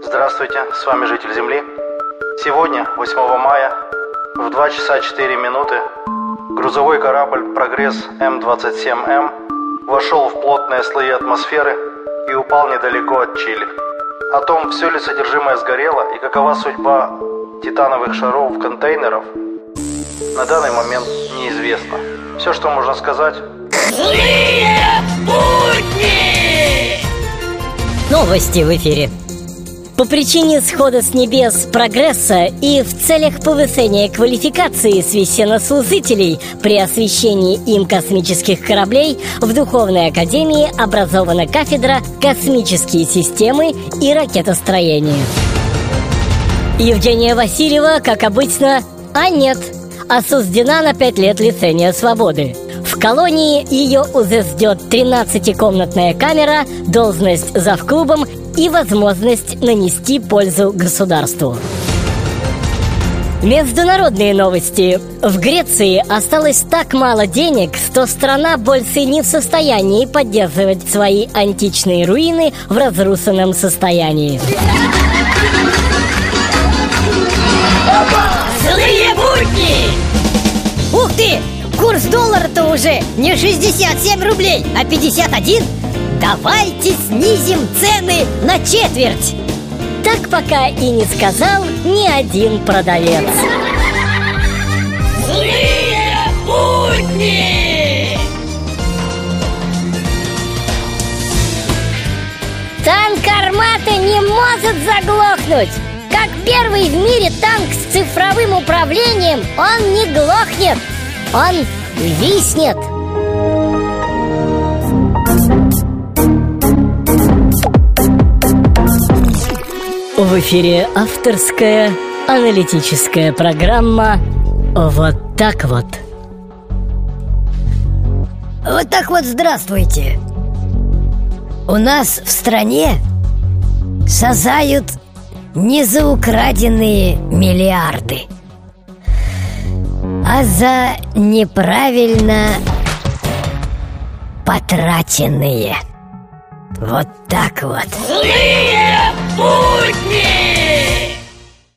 Здравствуйте, с вами житель Земли. Сегодня, 8 мая, в 2 часа 4 минуты, грузовой корабль «Прогресс М-27М» вошел в плотные слои атмосферы и упал недалеко от Чили. О том, все ли содержимое сгорело и какова судьба титановых шаров контейнеров, на данный момент неизвестно. Все, что можно сказать... Злые будни! Новости в эфире. По причине схода с небес прогресса и в целях повышения квалификации священнослужителей при освящении им космических кораблей в Духовной Академии образована кафедра «Космические системы и ракетостроение». Евгения Васильева, как обычно, а нет, осуждена на пять лет лишения свободы. В колонии ее уже ждет 13-комнатная камера, должность завклубом и возможность нанести пользу государству. Международные новости. В Греции осталось так мало денег, что страна больше не в состоянии поддерживать свои античные руины в разрушенном состоянии. Злые будни! Ух ты! Курс доллара-то уже не 67 рублей, а 51 Давайте снизим цены на четверть. Так пока и не сказал ни один продавец. Злые будни! Танк «Армата» не может заглохнуть. Как первый в мире танк с цифровым управлением Он не глохнет, он виснет В эфире авторская аналитическая программа «Вот так вот». Вот так вот здравствуйте. У нас в стране созают не за украденные миллиарды. А за неправильно потраченные. Вот так вот. Злые будни!